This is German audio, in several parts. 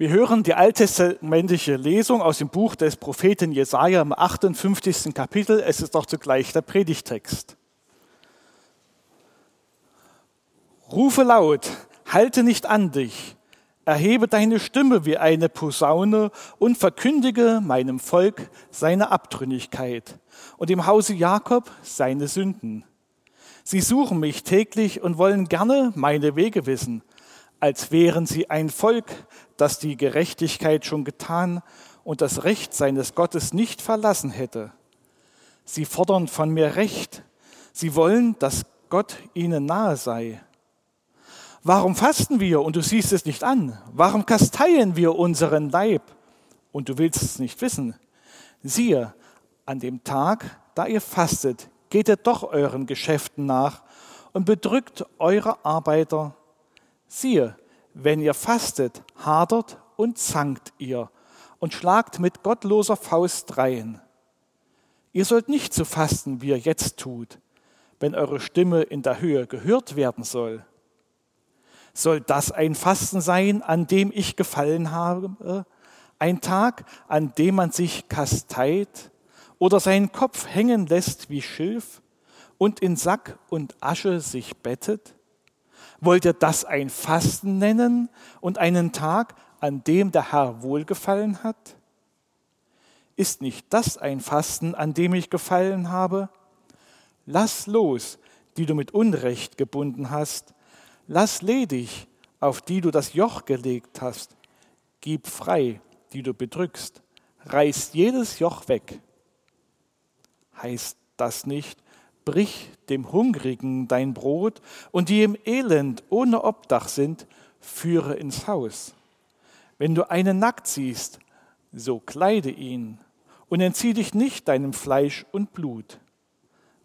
Wir hören die alttestamentliche Lesung aus dem Buch des Propheten Jesaja im 58. Kapitel. Es ist auch zugleich der Predigtext. Rufe laut, halte nicht an dich, erhebe deine Stimme wie eine Posaune und verkündige meinem Volk seine Abtrünnigkeit und im Hause Jakob seine Sünden. Sie suchen mich täglich und wollen gerne meine Wege wissen als wären sie ein Volk, das die Gerechtigkeit schon getan und das Recht seines Gottes nicht verlassen hätte. Sie fordern von mir Recht. Sie wollen, dass Gott ihnen nahe sei. Warum fasten wir und du siehst es nicht an? Warum kasteien wir unseren Leib und du willst es nicht wissen? Siehe, an dem Tag, da ihr fastet, geht ihr doch euren Geschäften nach und bedrückt eure Arbeiter Siehe, wenn ihr fastet, hadert und zankt ihr und schlagt mit gottloser Faust dreien. Ihr sollt nicht so fasten, wie ihr jetzt tut, wenn eure Stimme in der Höhe gehört werden soll. Soll das ein Fasten sein, an dem ich gefallen habe? Ein Tag, an dem man sich kasteit oder seinen Kopf hängen lässt wie Schilf und in Sack und Asche sich bettet? Wollt ihr das ein Fasten nennen und einen Tag, an dem der Herr wohlgefallen hat? Ist nicht das ein Fasten, an dem ich gefallen habe? Lass los, die du mit Unrecht gebunden hast. Lass ledig, auf die du das Joch gelegt hast. Gib frei, die du bedrückst. Reiß jedes Joch weg. Heißt das nicht, brich dem Hungrigen dein Brot und die im Elend ohne Obdach sind, führe ins Haus. Wenn du einen nackt siehst, so kleide ihn und entzieh dich nicht deinem Fleisch und Blut.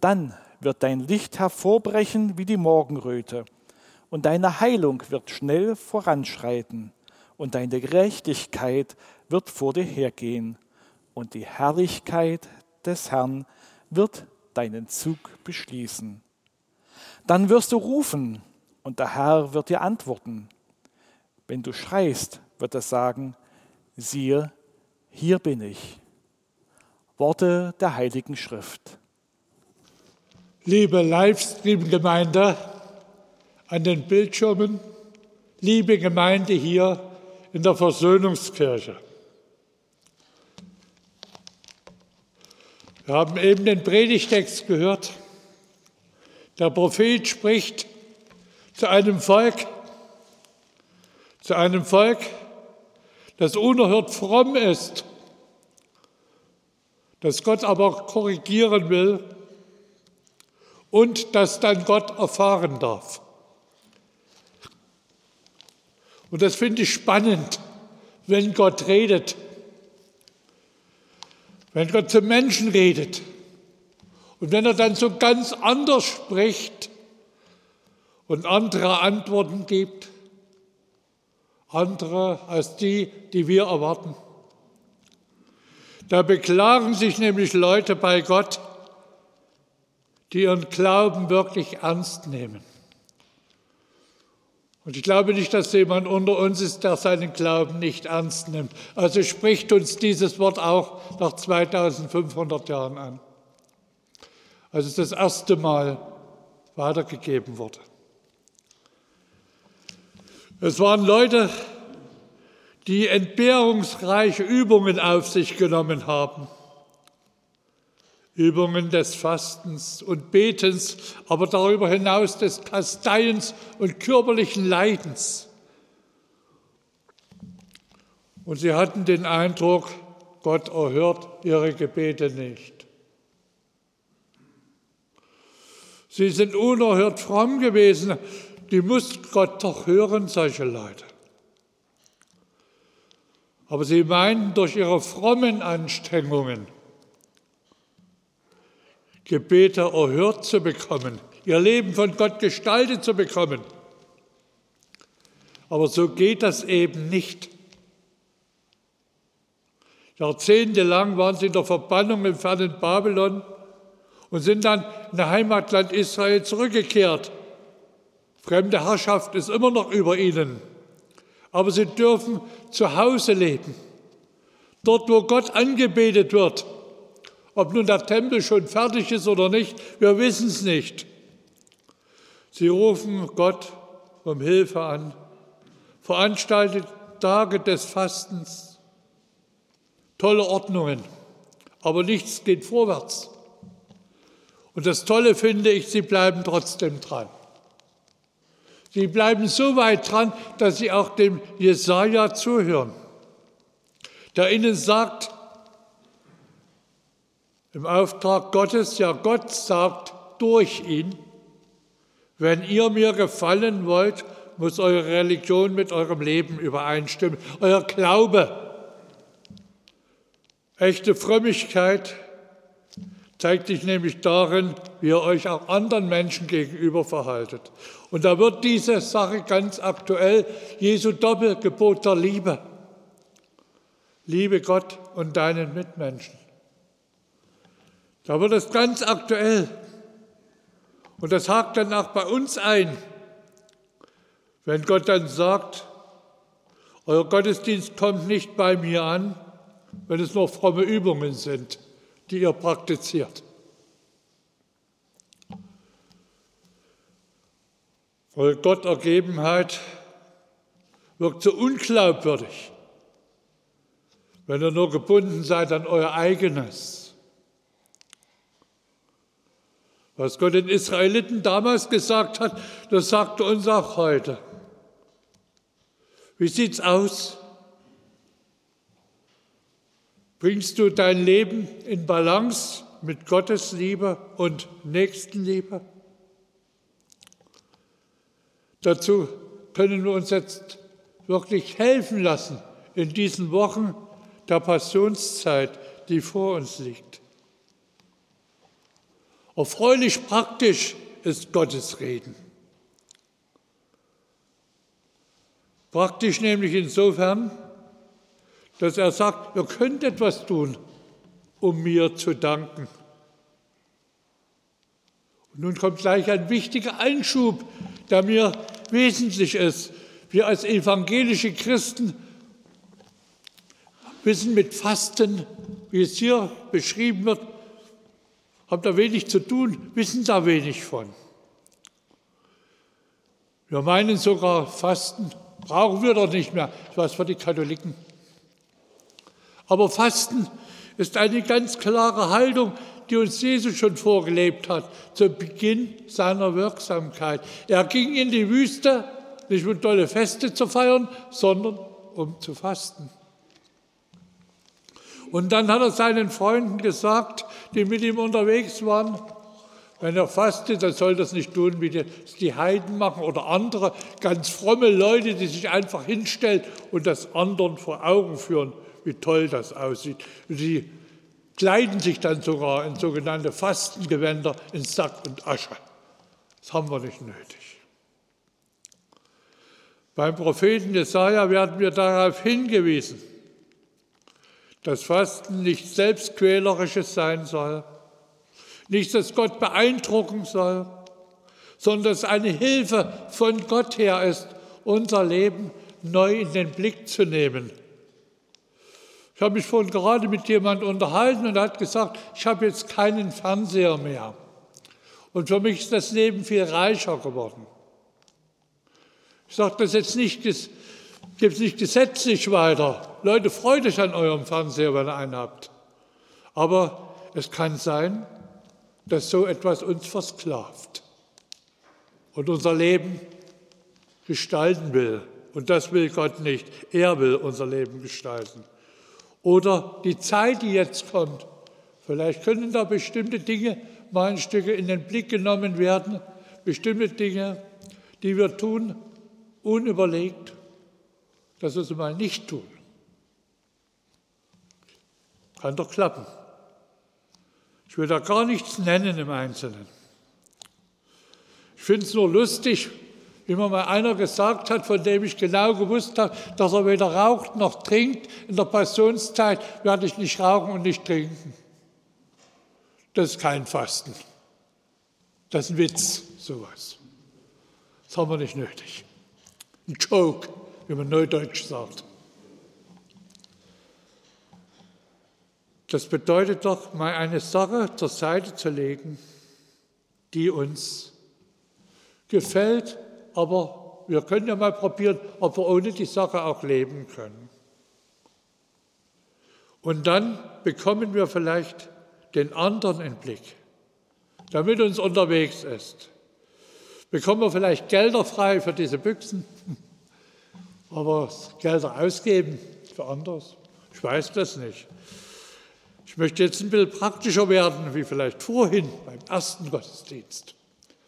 Dann wird dein Licht hervorbrechen wie die Morgenröte und deine Heilung wird schnell voranschreiten und deine Gerechtigkeit wird vor dir hergehen und die Herrlichkeit des Herrn wird deinen Zug beschließen. Dann wirst du rufen und der Herr wird dir antworten. Wenn du schreist, wird er sagen, siehe, hier bin ich. Worte der Heiligen Schrift. Liebe Livestream-Gemeinde an den Bildschirmen, liebe Gemeinde hier in der Versöhnungskirche. Wir haben eben den Predigtext gehört. Der Prophet spricht zu einem Volk, zu einem Volk, das unerhört fromm ist, das Gott aber korrigieren will und das dann Gott erfahren darf. Und das finde ich spannend, wenn Gott redet wenn Gott zu Menschen redet und wenn er dann so ganz anders spricht und andere Antworten gibt, andere als die, die wir erwarten. Da beklagen sich nämlich Leute bei Gott, die ihren Glauben wirklich ernst nehmen. Und ich glaube nicht, dass jemand unter uns ist, der seinen Glauben nicht ernst nimmt. Also spricht uns dieses Wort auch nach 2500 Jahren an, als es das erste Mal weitergegeben wurde. Es waren Leute, die entbehrungsreiche Übungen auf sich genommen haben. Übungen des Fastens und Betens, aber darüber hinaus des Kasteiens und körperlichen Leidens. Und sie hatten den Eindruck, Gott erhört ihre Gebete nicht. Sie sind unerhört fromm gewesen, die muss Gott doch hören, solche Leute. Aber sie meinten durch ihre frommen Anstrengungen, Gebete erhört zu bekommen, ihr Leben von Gott gestaltet zu bekommen. Aber so geht das eben nicht. Jahrzehntelang waren sie in der Verbannung im fernen Babylon und sind dann in das Heimatland Israel zurückgekehrt. Fremde Herrschaft ist immer noch über ihnen. aber sie dürfen zu Hause leben. Dort, wo Gott angebetet wird. Ob nun der Tempel schon fertig ist oder nicht, wir wissen es nicht. Sie rufen Gott um Hilfe an, veranstaltet Tage des Fastens, tolle Ordnungen, aber nichts geht vorwärts. Und das Tolle finde ich, sie bleiben trotzdem dran. Sie bleiben so weit dran, dass sie auch dem Jesaja zuhören, der ihnen sagt, im Auftrag Gottes, ja Gott sagt durch ihn, wenn ihr mir gefallen wollt, muss eure Religion mit eurem Leben übereinstimmen, euer Glaube. Echte Frömmigkeit zeigt sich nämlich darin, wie ihr euch auch anderen Menschen gegenüber verhaltet. Und da wird diese Sache ganz aktuell, Jesu Doppelgebot der Liebe. Liebe Gott und deinen Mitmenschen. Da wird es ganz aktuell. Und das hakt dann auch bei uns ein, wenn Gott dann sagt, euer Gottesdienst kommt nicht bei mir an, wenn es nur fromme Übungen sind die ihr praktiziert. Voll Gottergebenheit wirkt so unglaubwürdig, wenn ihr nur gebunden seid an euer eigenes. Was Gott den Israeliten damals gesagt hat, das sagt er uns auch heute. Wie sieht's aus? Bringst du dein Leben in Balance mit Gottes Liebe und Nächstenliebe? Dazu können wir uns jetzt wirklich helfen lassen in diesen Wochen der Passionszeit, die vor uns liegt. Erfreulich praktisch ist Gottes Reden. Praktisch nämlich insofern, dass er sagt, ihr könnt etwas tun, um mir zu danken. Und nun kommt gleich ein wichtiger Einschub, der mir wesentlich ist. Wir als evangelische Christen wissen mit Fasten, wie es hier beschrieben wird, haben da wenig zu tun, wissen da wenig von. Wir meinen sogar, Fasten brauchen wir doch nicht mehr. Das war für die Katholiken. Aber Fasten ist eine ganz klare Haltung, die uns Jesus schon vorgelebt hat, zu Beginn seiner Wirksamkeit. Er ging in die Wüste, nicht um tolle Feste zu feiern, sondern um zu fasten. Und dann hat er seinen Freunden gesagt, die mit ihm unterwegs waren, wenn er fastet, dann soll das nicht tun, wie die Heiden machen oder andere ganz fromme Leute, die sich einfach hinstellen und das anderen vor Augen führen wie toll das aussieht. Sie kleiden sich dann sogar in sogenannte Fastengewänder in Sack und Asche. Das haben wir nicht nötig. Beim Propheten Jesaja werden wir darauf hingewiesen, dass Fasten nicht selbstquälerisches sein soll, nicht, dass Gott beeindrucken soll, sondern dass eine Hilfe von Gott her ist, unser Leben neu in den Blick zu nehmen ich habe mich vorhin gerade mit jemandem unterhalten und er hat gesagt, ich habe jetzt keinen Fernseher mehr. Und für mich ist das Leben viel reicher geworden. Ich sage das jetzt nicht, gibt nicht gesetzlich weiter. Leute, freut euch an eurem Fernseher, wenn ihr einen habt. Aber es kann sein, dass so etwas uns versklavt und unser Leben gestalten will. Und das will Gott nicht. Er will unser Leben gestalten. Oder die Zeit, die jetzt kommt. Vielleicht können da bestimmte Dinge mal ein Stück in den Blick genommen werden, bestimmte Dinge, die wir tun, unüberlegt, dass wir sie mal nicht tun. Kann doch klappen. Ich will da gar nichts nennen im Einzelnen. Ich finde es nur lustig, wie mir mal einer gesagt hat, von dem ich genau gewusst habe, dass er weder raucht noch trinkt, in der Passionszeit werde ich nicht rauchen und nicht trinken. Das ist kein Fasten. Das ist ein Witz, sowas. Das haben wir nicht nötig. Ein Joke, wie man neudeutsch sagt. Das bedeutet doch, mal eine Sache zur Seite zu legen, die uns gefällt, aber wir können ja mal probieren, ob wir ohne die Sache auch leben können. Und dann bekommen wir vielleicht den anderen in Blick, der mit uns unterwegs ist. Bekommen wir vielleicht Gelder frei für diese Büchsen, aber Gelder ausgeben für anderes? Ich weiß das nicht. Ich möchte jetzt ein bisschen praktischer werden, wie vielleicht vorhin beim ersten Gottesdienst,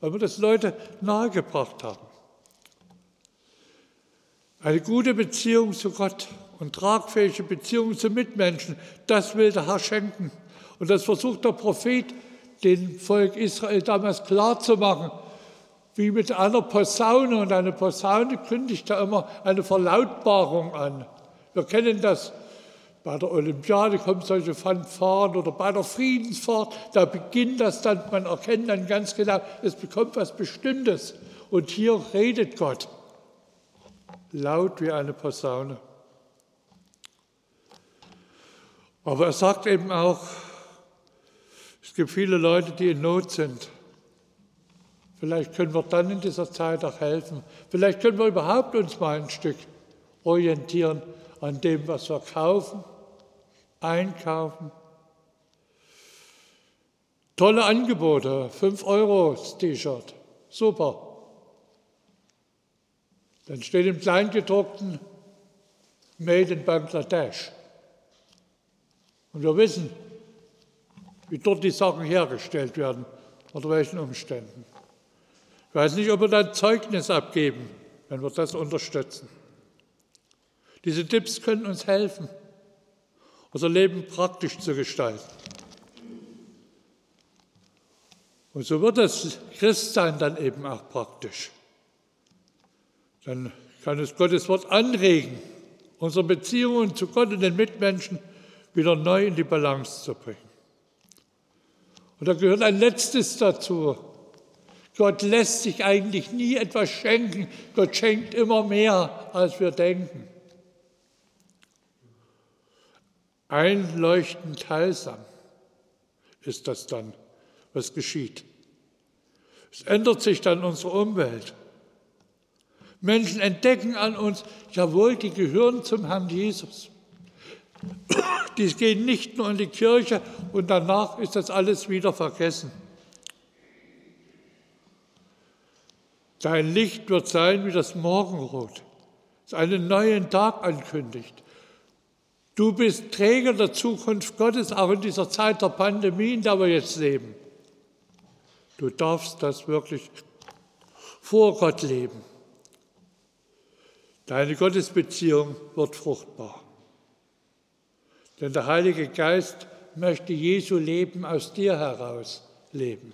weil wir das Leute nahegebracht haben. Eine gute Beziehung zu Gott und tragfähige Beziehung zu Mitmenschen, das will der Herr schenken. Und das versucht der Prophet, dem Volk Israel damals klarzumachen, wie mit einer Posaune. Und eine Posaune kündigt ja immer eine Verlautbarung an. Wir kennen das. Bei der Olympiade kommen solche Fanfaren oder bei der Friedensfahrt, da beginnt das dann, man erkennt dann ganz genau, es bekommt was Bestimmtes. Und hier redet Gott laut wie eine Posaune. Aber er sagt eben auch, es gibt viele Leute, die in Not sind. Vielleicht können wir dann in dieser Zeit auch helfen. Vielleicht können wir überhaupt uns mal ein Stück orientieren an dem, was wir kaufen, einkaufen. Tolle Angebote, 5 Euro T-Shirt, super. Dann steht im Kleingedruckten Made in Bangladesch. Und wir wissen, wie dort die Sachen hergestellt werden, unter welchen Umständen. Ich weiß nicht, ob wir dann Zeugnis abgeben, wenn wir das unterstützen. Diese Tipps können uns helfen, unser Leben praktisch zu gestalten. Und so wird das Christsein dann eben auch praktisch. Dann kann es Gottes Wort anregen, unsere Beziehungen zu Gott und den Mitmenschen wieder neu in die Balance zu bringen. Und da gehört ein letztes dazu. Gott lässt sich eigentlich nie etwas schenken. Gott schenkt immer mehr, als wir denken. Einleuchtend heilsam ist das dann, was geschieht. Es ändert sich dann unsere Umwelt. Menschen entdecken an uns, jawohl, die gehören zum Herrn Jesus. Die gehen nicht nur in die Kirche und danach ist das alles wieder vergessen. Dein Licht wird sein wie das Morgenrot, das einen neuen Tag ankündigt. Du bist Träger der Zukunft Gottes, auch in dieser Zeit der Pandemie, in der wir jetzt leben. Du darfst das wirklich vor Gott leben. Deine Gottesbeziehung wird fruchtbar. Denn der Heilige Geist möchte Jesu Leben aus dir heraus leben.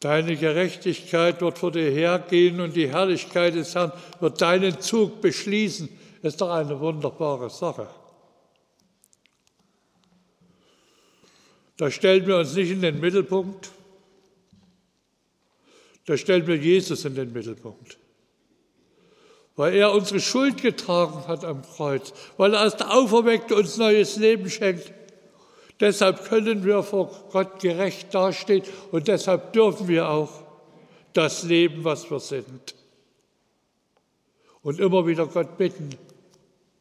Deine Gerechtigkeit wird vor dir hergehen und die Herrlichkeit des Herrn wird deinen Zug beschließen. Ist doch eine wunderbare Sache. Da stellen wir uns nicht in den Mittelpunkt, da stellen wir Jesus in den Mittelpunkt weil er unsere Schuld getragen hat am Kreuz, weil er als der Auferweckte uns neues Leben schenkt. Deshalb können wir vor Gott gerecht dastehen und deshalb dürfen wir auch das leben, was wir sind. Und immer wieder Gott bitten,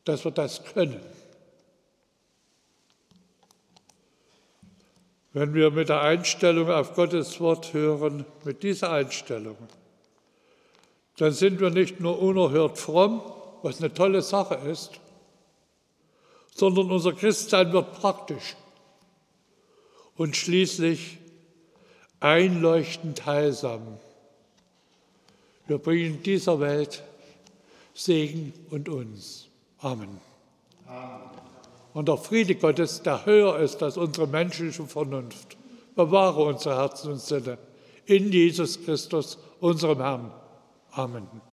dass wir das können. Wenn wir mit der Einstellung auf Gottes Wort hören, mit dieser Einstellung, dann sind wir nicht nur unerhört fromm, was eine tolle Sache ist, sondern unser Christsein wird praktisch und schließlich einleuchtend heilsam. Wir bringen dieser Welt Segen und uns. Amen. Amen. Und der Friede Gottes, der höher ist als unsere menschliche Vernunft, bewahre unsere Herzen und Sinne in Jesus Christus, unserem Herrn. Amen.